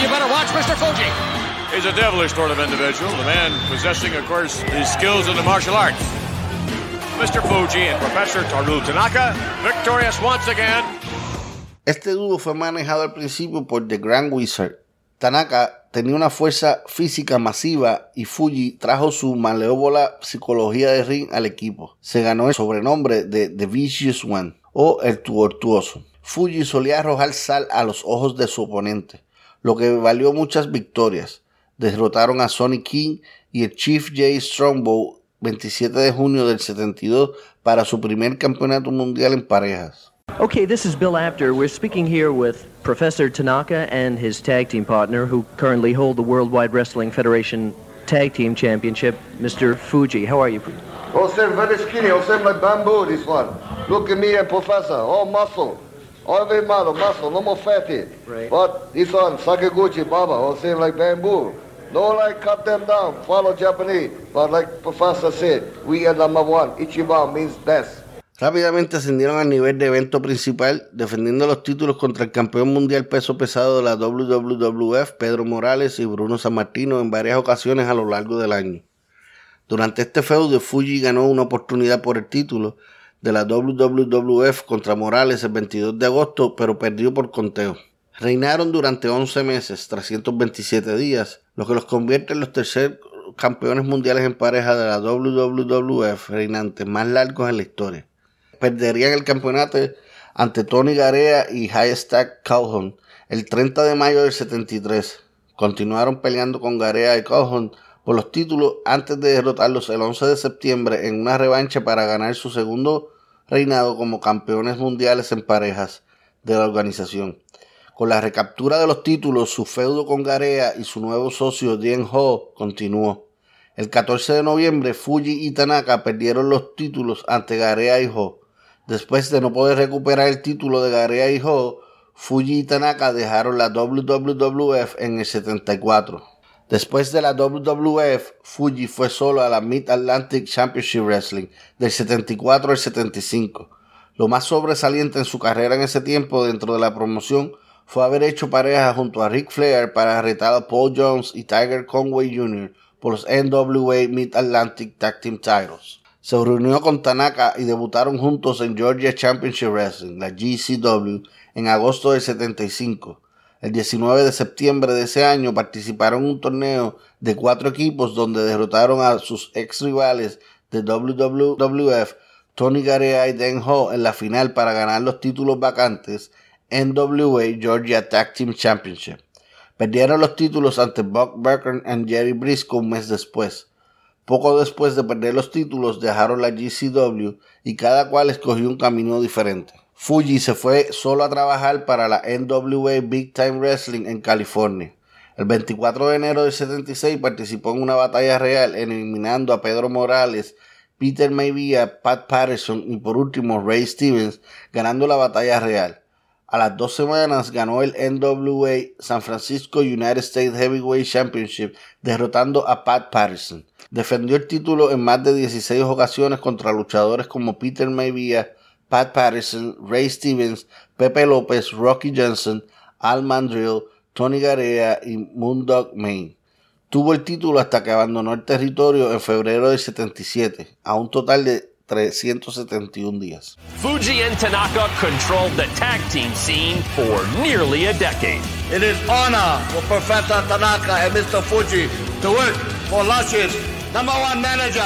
You better watch Mr. Fuji. He's a devilish sort of individual, the man possessing, of course, his skills in the martial arts. Mr. Fuji and Professor Toru Tanaka, victorious once again. Este dúo fue manejado al principio por The Grand Wizard. Tanaka tenía una fuerza física masiva y Fuji trajo su maleóbola psicología de ring al equipo. Se ganó el sobrenombre de The Vicious One o el Tuortuoso. Fuji solía arrojar sal a los ojos de su oponente, lo que valió muchas victorias. Derrotaron a Sonny King y el Chief J. Strongbow 27 de junio del 72 para su primer campeonato mundial en parejas. Okay, this is Bill Apter. We're speaking here with Professor Tanaka and his tag team partner, who currently hold the Worldwide Wrestling Federation Tag Team Championship, Mr. Fuji. How are you? Oh, sir, very skinny. Oh, sir, like bamboo, this one. Look at me and Professor. All muscle. All very model, muscle. No more fatty. Right. But this one, Sakaguchi Baba. Oh, same like bamboo. Don't like cut them down. Follow Japanese. But like Professor said, we are number one. Ichiban means best. Rápidamente ascendieron al nivel de evento principal, defendiendo los títulos contra el campeón mundial peso pesado de la WWF, Pedro Morales y Bruno Sammartino en varias ocasiones a lo largo del año. Durante este feudo, Fuji ganó una oportunidad por el título de la WWF contra Morales el 22 de agosto, pero perdió por conteo. Reinaron durante 11 meses, 327 días, lo que los convierte en los tercer campeones mundiales en pareja de la WWF reinantes más largos en la historia. Perderían el campeonato ante Tony Garea y High Stack Calhoun el 30 de mayo del 73. Continuaron peleando con Garea y Calhoun por los títulos antes de derrotarlos el 11 de septiembre en una revancha para ganar su segundo reinado como campeones mundiales en parejas de la organización. Con la recaptura de los títulos, su feudo con Garea y su nuevo socio Dien Ho continuó. El 14 de noviembre, Fuji y Tanaka perdieron los títulos ante Garea y Ho. Después de no poder recuperar el título de Garea y Ho, Fuji y Tanaka dejaron la WWF en el 74. Después de la WWF, Fuji fue solo a la Mid Atlantic Championship Wrestling del 74 al 75. Lo más sobresaliente en su carrera en ese tiempo dentro de la promoción fue haber hecho pareja junto a Ric Flair para retar a Paul Jones y Tiger Conway Jr. por los NWA Mid Atlantic Tag Team Titles. Se reunió con Tanaka y debutaron juntos en Georgia Championship Wrestling, la GCW, en agosto del 75. El 19 de septiembre de ese año participaron en un torneo de cuatro equipos donde derrotaron a sus ex rivales de WWF, Tony Garea y Den Ho, en la final para ganar los títulos vacantes NWA Georgia Tag Team Championship. Perdieron los títulos ante Buck Burker y Jerry Briscoe un mes después. Poco después de perder los títulos dejaron la GCW y cada cual escogió un camino diferente. Fuji se fue solo a trabajar para la NWA Big Time Wrestling en California. El 24 de enero del 76 participó en una batalla real eliminando a Pedro Morales, Peter Maivia, Pat Patterson y por último Ray Stevens, ganando la batalla real. A las dos semanas ganó el NWA San Francisco United States Heavyweight Championship derrotando a Pat Patterson. Defendió el título en más de 16 ocasiones contra luchadores como Peter Maivia, Pat Patterson, Ray Stevens, Pepe López, Rocky Johnson, Al Mandrill, Tony Garea y Moondog Main. Tuvo el título hasta que abandonó el territorio en febrero del 77, a un total de 371 días. Fuji and Tanaka controlled the tag team scene for nearly a decade. It is honor for Professor Tanaka and Mr. Fuji to work for Lush's number one manager.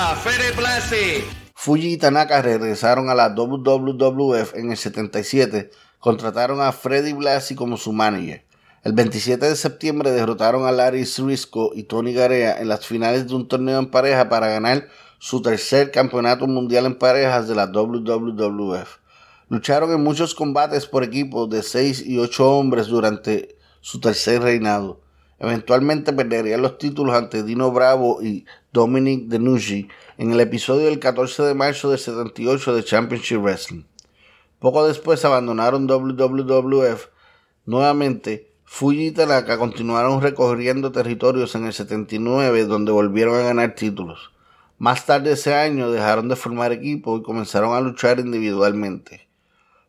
Fuji y Tanaka regresaron a la WWF en el 77, contrataron a Freddie Blassie como su manager. El 27 de septiembre derrotaron a Larry Zrisco y Tony Garea en las finales de un torneo en pareja para ganar su tercer campeonato mundial en parejas de la WWF. Lucharon en muchos combates por equipos de 6 y 8 hombres durante su tercer reinado. Eventualmente perderían los títulos ante Dino Bravo y Dominic Denucci en el episodio del 14 de marzo del 78 de Championship Wrestling. Poco después abandonaron WWF. Nuevamente, Fuji y Tanaka continuaron recorriendo territorios en el 79 donde volvieron a ganar títulos. Más tarde ese año dejaron de formar equipo y comenzaron a luchar individualmente.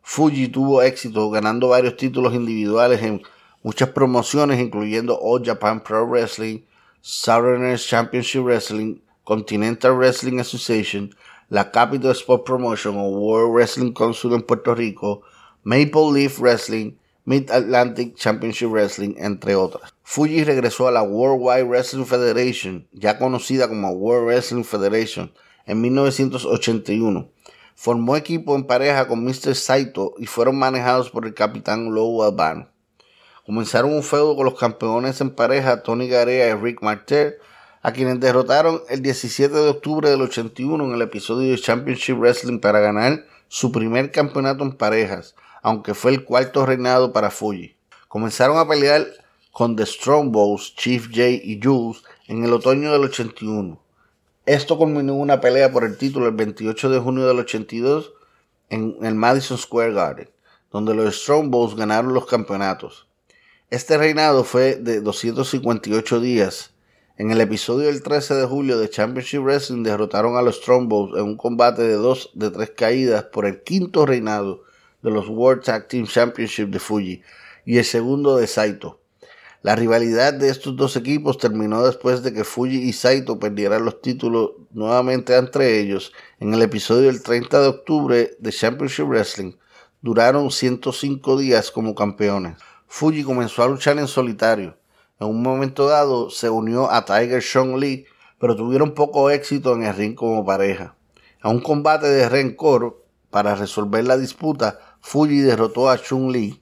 Fuji tuvo éxito ganando varios títulos individuales en muchas promociones incluyendo All Japan Pro Wrestling, Southerners Championship Wrestling, Continental Wrestling Association, la Capital Sport Promotion o World Wrestling Council en Puerto Rico, Maple Leaf Wrestling, Mid Atlantic Championship Wrestling, entre otras. Fuji regresó a la Worldwide Wrestling Federation, ya conocida como World Wrestling Federation, en 1981. Formó equipo en pareja con Mr. Saito y fueron manejados por el capitán Lou Albano. Comenzaron un feudo con los campeones en pareja Tony Garea y Rick Martel, a quienes derrotaron el 17 de octubre del 81 en el episodio de Championship Wrestling para ganar su primer campeonato en parejas, aunque fue el cuarto reinado para Fuji. Comenzaron a pelear con The Strong Bows, Chief J y Jules en el otoño del 81. Esto culminó en una pelea por el título el 28 de junio del 82 en el Madison Square Garden, donde los Strong Bows ganaron los campeonatos. Este reinado fue de 258 días En el episodio del 13 de julio de Championship Wrestling derrotaron a los Strongbows en un combate de dos de tres caídas por el quinto reinado de los World Tag Team Championship de Fuji y el segundo de Saito. La rivalidad de estos dos equipos terminó después de que Fuji y Saito perdieran los títulos nuevamente entre ellos en el episodio del 30 de octubre de Championship Wrestling. Duraron 105 días como campeones. Fuji comenzó a luchar en solitario. En un momento dado se unió a Tiger Sean Lee, pero tuvieron poco éxito en el ring como pareja. A un combate de rencor para resolver la disputa, Fuji derrotó a Chun Lee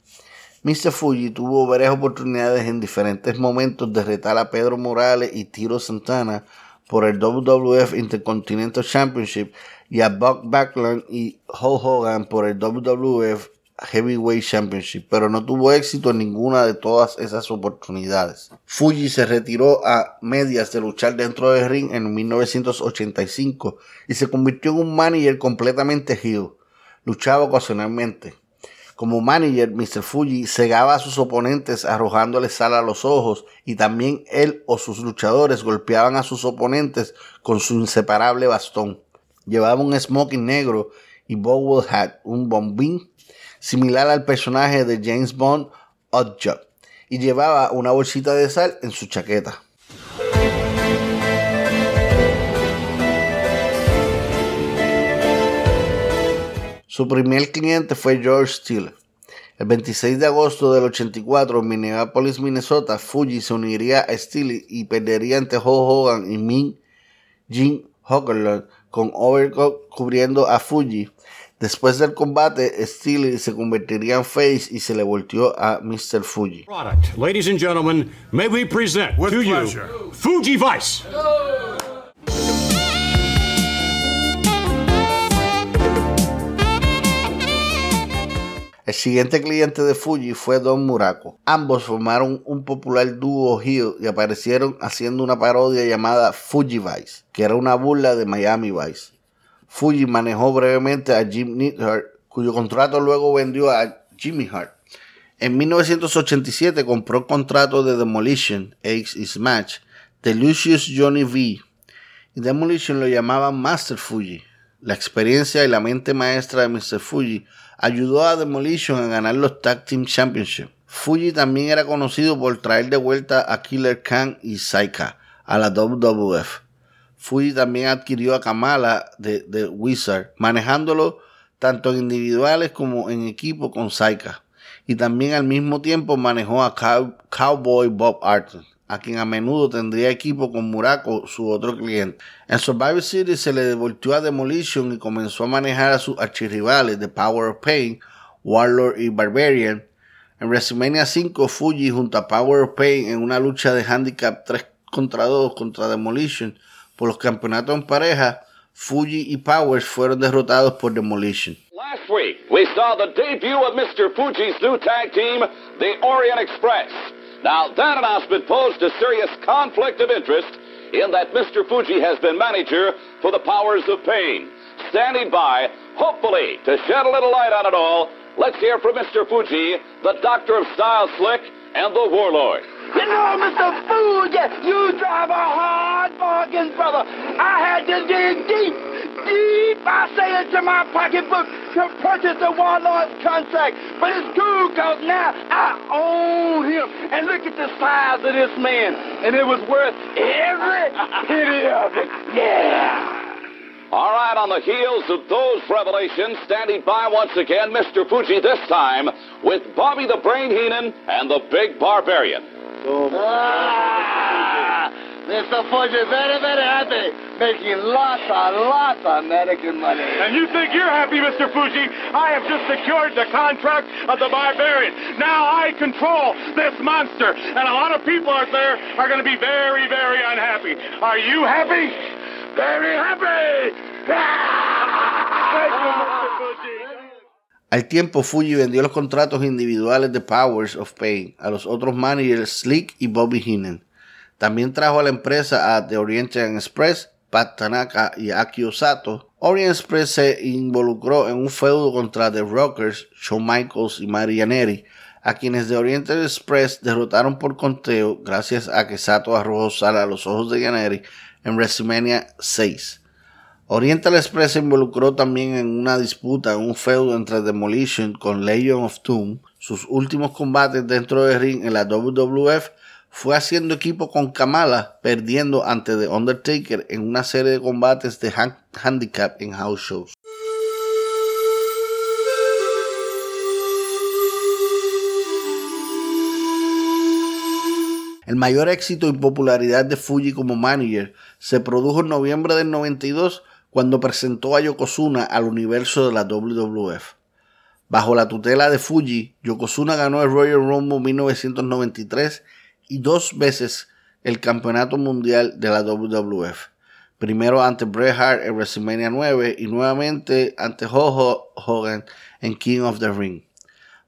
Mr. Fuji tuvo varias oportunidades en diferentes momentos de retar a Pedro Morales y Tiro Santana por el WWF Intercontinental Championship y a Buck Backlund y Hulk Hogan por el WWF Heavyweight Championship, pero no tuvo éxito en ninguna de todas esas oportunidades. Fuji se retiró a medias de luchar dentro del ring en 1985 y se convirtió en un manager completamente heel. Luchaba ocasionalmente. Como manager, Mr. Fuji cegaba a sus oponentes arrojándoles sal a los ojos y también él o sus luchadores golpeaban a sus oponentes con su inseparable bastón. Llevaba un smoking negro y Bowl hat, un bombín similar al personaje de James Bond Oddjob, y llevaba una bolsita de sal en su chaqueta. Su primer cliente fue George Steele. El 26 de agosto del 84 en Minneapolis, Minnesota, Fuji se uniría a Steele y perdería ante Hulk Hogan y Min Jin con Overcock cubriendo a Fuji. Después del combate, Steele se convertiría en face y se le volteó a Mr. Fuji. Ladies and gentlemen, may we present to you Fuji Vice. El siguiente cliente de Fuji fue Don Muraco. Ambos formaron un popular dúo heel y aparecieron haciendo una parodia llamada Fuji Vice, que era una burla de Miami Vice. Fuji manejó brevemente a Jim Neidhart, cuyo contrato luego vendió a Jimmy Hart. En 1987 compró el contrato de Demolition, Ace y Smash, de Lucius Johnny V. Y Demolition lo llamaban Master Fuji. La experiencia y la mente maestra de Mr. Fuji ayudó a Demolition a ganar los Tag Team Championship. Fuji también era conocido por traer de vuelta a Killer Khan y Saika a la WWF. Fuji también adquirió a Kamala de, The Wizard, manejándolo tanto en individuales como en equipo con Saika. Y también al mismo tiempo manejó a Cowboy Bob Arthur a quien a menudo tendría equipo con Muraco, su otro cliente. En Survivor Series se le devolvió a Demolition y comenzó a manejar a sus archirrivales The Power of Pain, Warlord y Barbarian. En WrestleMania 5, Fuji junto a Power of Pain en una lucha de handicap 3 contra 2 contra Demolition por los campeonatos en pareja, Fuji y Powers fueron derrotados por Demolition. Last week, we saw the debut of Mr. Fuji's new tag team, the Orient Express. Now, that announcement posed a serious conflict of interest in that Mr. Fuji has been manager for the Powers of Pain. Standing by, hopefully, to shed a little light on it all, let's hear from Mr. Fuji, the Doctor of Style Slick, and the Warlord. You know, Mr. Fuji, you drive a hard bargain, brother. I had to dig deep deep, I say, into my pocketbook to purchase the Warlord contract. But it's cool because now I own him. And look at the size of this man. And it was worth every penny of it. Yeah. All right, on the heels of those revelations, standing by once again, Mr. Fuji this time with Bobby the Brain Heenan and the Big Barbarian. Oh, ah, Mr. Fuji, very, very happy making lots and lots of American money. And you think you're happy, Mr. Fuji? I have just secured the contract of the Barbarian. Now I control this monster, and a lot of people out there are going to be very, very unhappy. Are you happy? Al tiempo, Fuji vendió los contratos individuales de Powers of Pain a los otros managers Slick y Bobby Heenan. También trajo a la empresa a The Oriental Express Pat Tanaka y Aki Osato, Orient Express se involucró en un feudo contra The Rockers, Shawn Michaels y Marianeri, a quienes de Oriental Express derrotaron por conteo gracias a que Sato arrojó sal a los ojos de Yaneri en WrestleMania 6. Oriental Express se involucró también en una disputa, en un feudo entre Demolition con Legion of Doom. Sus últimos combates dentro del ring en la WWF fue haciendo equipo con Kamala, perdiendo ante The Undertaker en una serie de combates de handicap en house shows. El mayor éxito y popularidad de Fuji como manager se produjo en noviembre del 92 cuando presentó a Yokozuna al universo de la WWF. Bajo la tutela de Fuji, Yokozuna ganó el Royal Rumble 1993 y dos veces el Campeonato Mundial de la WWF. Primero ante Bret Hart en WrestleMania 9 y nuevamente ante Hogan en King of the Ring.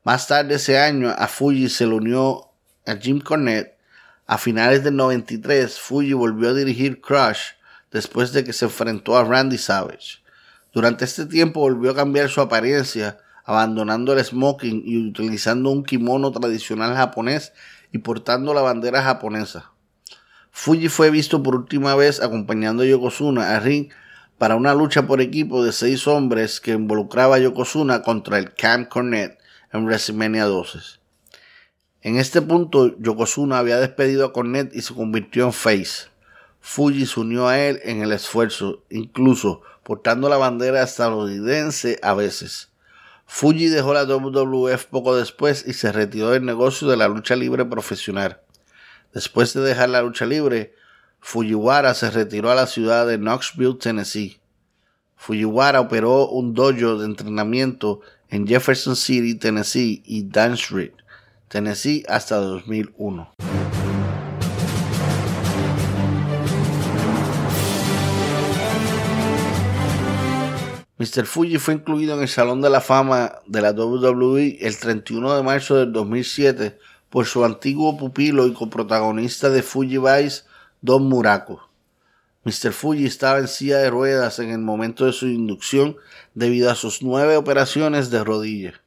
Más tarde ese año a Fuji se le unió a Jim Cornette a finales del 93, Fuji volvió a dirigir Crush después de que se enfrentó a Randy Savage. Durante este tiempo volvió a cambiar su apariencia, abandonando el smoking y utilizando un kimono tradicional japonés y portando la bandera japonesa. Fuji fue visto por última vez acompañando a Yokozuna a ring para una lucha por equipo de seis hombres que involucraba a Yokozuna contra el Camp Cornette en WrestleMania 12. En este punto, Yokozuna había despedido a Cornette y se convirtió en face. Fuji se unió a él en el esfuerzo, incluso portando la bandera estadounidense a veces. Fuji dejó la WWF poco después y se retiró del negocio de la lucha libre profesional. Después de dejar la lucha libre, Fujiwara se retiró a la ciudad de Knoxville, Tennessee. Fujiwara operó un dojo de entrenamiento en Jefferson City, Tennessee y Dan Street. Tennessee hasta 2001. Mr. Fuji fue incluido en el Salón de la Fama de la WWE el 31 de marzo del 2007 por su antiguo pupilo y coprotagonista de Fuji Vice, Don Muraco. Mr. Fuji estaba en silla de ruedas en el momento de su inducción debido a sus nueve operaciones de rodilla.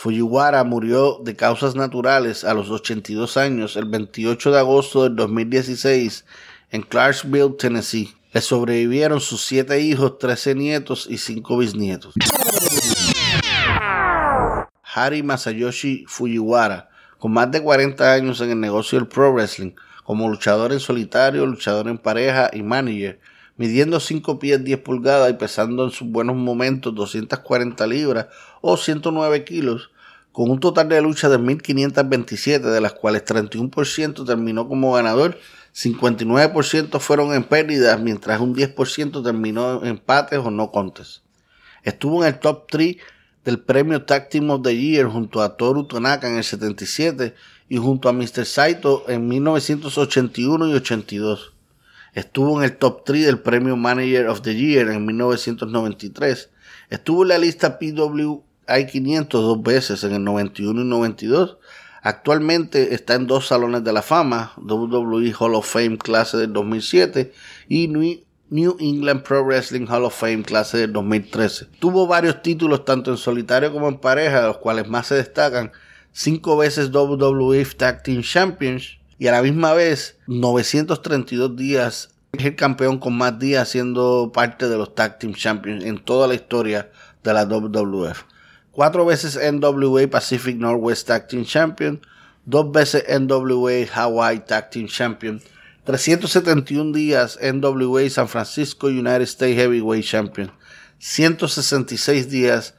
Fujiwara murió de causas naturales a los 82 años el 28 de agosto del 2016 en Clarksville, Tennessee. Le sobrevivieron sus siete hijos, 13 nietos y cinco bisnietos. Hari Masayoshi Fujiwara, con más de 40 años en el negocio del pro wrestling, como luchador en solitario, luchador en pareja y manager, midiendo 5 pies 10 pulgadas y pesando en sus buenos momentos 240 libras o 109 kilos, con un total de luchas de 1.527, de las cuales 31% terminó como ganador, 59% fueron en pérdidas, mientras un 10% terminó en empates o no contes. Estuvo en el top 3 del premio Tag Team of the Year junto a Toru Tanaka en el 77 y junto a Mr. Saito en 1981 y 82. Estuvo en el top 3 del premio Manager of the Year en 1993. Estuvo en la lista PWI 500 dos veces en el 91 y 92. Actualmente está en dos salones de la fama, WWE Hall of Fame clase del 2007 y New England Pro Wrestling Hall of Fame clase del 2013. Tuvo varios títulos tanto en solitario como en pareja, de los cuales más se destacan cinco veces WWE Tag Team Champions, y a la misma vez 932 días es el campeón con más días siendo parte de los Tag Team Champions en toda la historia de la WWF. Cuatro veces NWA Pacific Northwest Tag Team Champion, dos veces NWA Hawaii Tag Team Champion, 371 días NWA San Francisco United States Heavyweight Champion, 166 días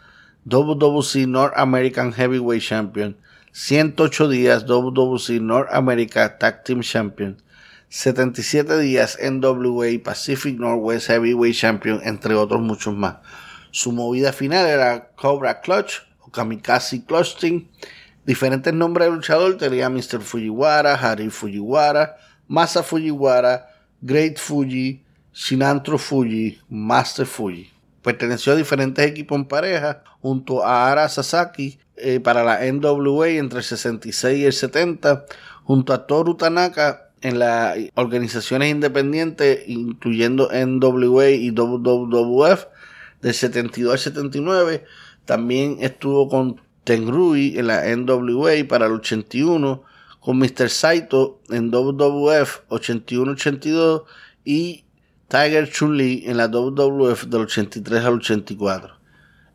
WWC North American Heavyweight Champion, 108 días WWC North America Tag Team Champion, 77 días NWA Pacific Northwest Heavyweight Champion, entre otros muchos más. Su movida final era Cobra Clutch o Kamikaze Clutch Team. Diferentes nombres de luchador tenía Mr. Fujiwara, Hari Fujiwara, Masa Fujiwara, Great Fuji, Shinantro Fuji, Master Fuji. Perteneció a diferentes equipos en pareja junto a Ara Sasaki eh, para la NWA entre el 66 y el 70, junto a Toru Tanaka en las organizaciones independientes, incluyendo NWA y WWF, del 72 al 79. También estuvo con Tenrui en la NWA para el 81, con Mr. Saito en WWF 81-82 y Tiger Chun-Li en la WWF del 83 al 84.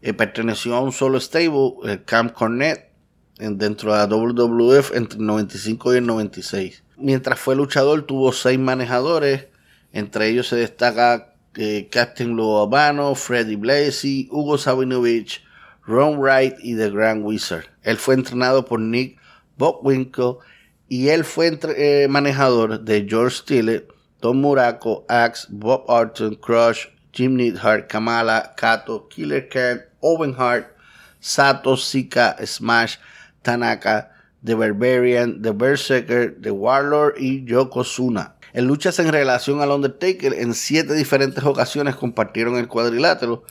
Eh, perteneció a un solo stable, el Camp Cornette, dentro de la WWF entre el 95 y el 96. Mientras fue luchador tuvo seis manejadores, entre ellos se destaca eh, Captain Lou Albano, Freddie Blasey, Hugo Sabinovich, Ron Wright y The Grand Wizard. Él fue entrenado por Nick Bockwinkel y él fue eh, manejador de George Stille, Tom Muraco, Axe, Bob Orton, Crush, Jim Neidhart, Kamala, Kato, Killer Kent, Owen Hart, Sato, Sika, Smash, Tanaka, The Barbarian, The Berserker, The Warlord y Yokozuna. En luchas en relación al Undertaker, en siete diferentes ocasiones compartieron el cuadrilátero.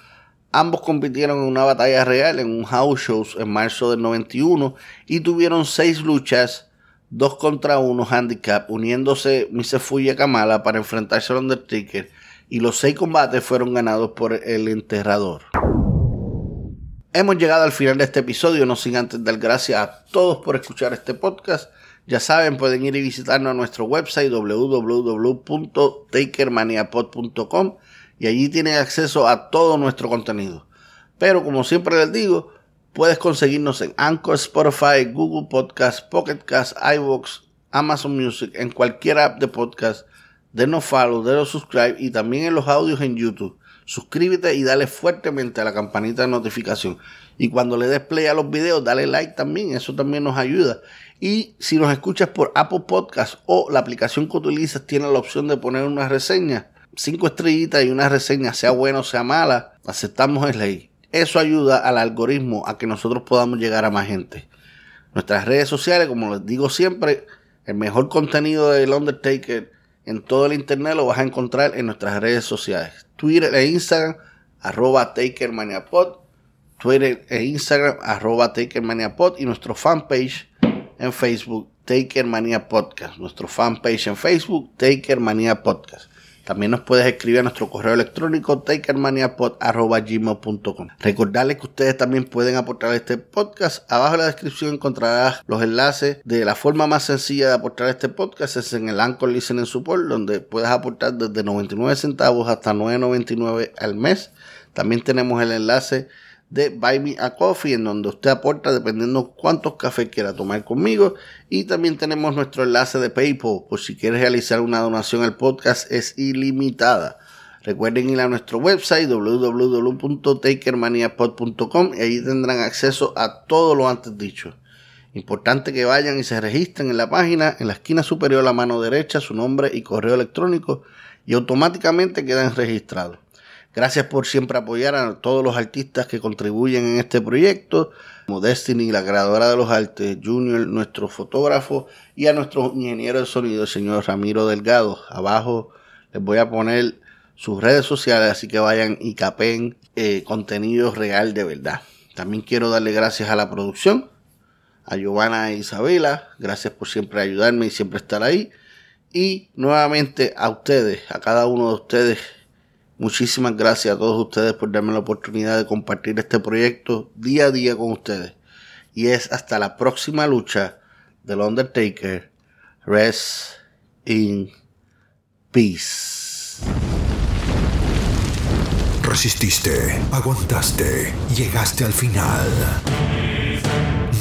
Ambos compitieron en una batalla real en un house show en marzo del 91 y tuvieron seis luchas, dos contra uno handicap, uniéndose Misefuya Kamala para enfrentarse al Undertaker y los seis combates fueron ganados por el enterrador. Hemos llegado al final de este episodio, no sin antes dar gracias a todos por escuchar este podcast. Ya saben, pueden ir y visitarnos a nuestro website www.takermaniapod.com y allí tienen acceso a todo nuestro contenido. Pero como siempre les digo, puedes conseguirnos en Anchor, Spotify, Google Podcast, Pocket Cast, iVoox, Amazon Music, en cualquier app de podcast. Denos follow, denos subscribe y también en los audios en YouTube suscríbete y dale fuertemente a la campanita de notificación. Y cuando le des play a los videos, dale like también, eso también nos ayuda. Y si nos escuchas por Apple Podcast o la aplicación que utilizas tiene la opción de poner una reseña, cinco estrellitas y una reseña, sea buena o sea mala, aceptamos el ley. Eso ayuda al algoritmo a que nosotros podamos llegar a más gente. Nuestras redes sociales, como les digo siempre, el mejor contenido del Undertaker en todo el internet lo vas a encontrar en nuestras redes sociales. Twitter e Instagram, arroba TakerManiaPod, Twitter e Instagram, arroba TakerManiaPod y nuestro fanpage en Facebook, TakerMania Podcast. Nuestro fanpage en Facebook, TakerMania Podcast. También nos puedes escribir a nuestro correo electrónico takermaniapod.gmail.com Recordarles que ustedes también pueden aportar este podcast. Abajo en la descripción encontrarás los enlaces de la forma más sencilla de aportar este podcast. Es en el Anchor Listening Support, donde puedes aportar desde 99 centavos hasta 9.99 al mes. También tenemos el enlace de Buy Me a Coffee, en donde usted aporta dependiendo cuántos cafés quiera tomar conmigo. Y también tenemos nuestro enlace de PayPal, por si quieres realizar una donación al podcast, es ilimitada. Recuerden ir a nuestro website www.takermaniapod.com y ahí tendrán acceso a todo lo antes dicho. Importante que vayan y se registren en la página, en la esquina superior a la mano derecha, su nombre y correo electrónico y automáticamente quedan registrados. Gracias por siempre apoyar a todos los artistas que contribuyen en este proyecto, como Destiny, la creadora de los artes, Junior, nuestro fotógrafo, y a nuestro ingeniero de sonido, el señor Ramiro Delgado. Abajo les voy a poner sus redes sociales, así que vayan y capen eh, contenido real de verdad. También quiero darle gracias a la producción, a Giovanna e Isabela, gracias por siempre ayudarme y siempre estar ahí. Y nuevamente a ustedes, a cada uno de ustedes Muchísimas gracias a todos ustedes por darme la oportunidad de compartir este proyecto día a día con ustedes. Y es hasta la próxima lucha del Undertaker. Rest in peace. Resististe, aguantaste, llegaste al final.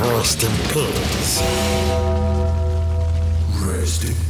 Rest in peace. Rest in peace.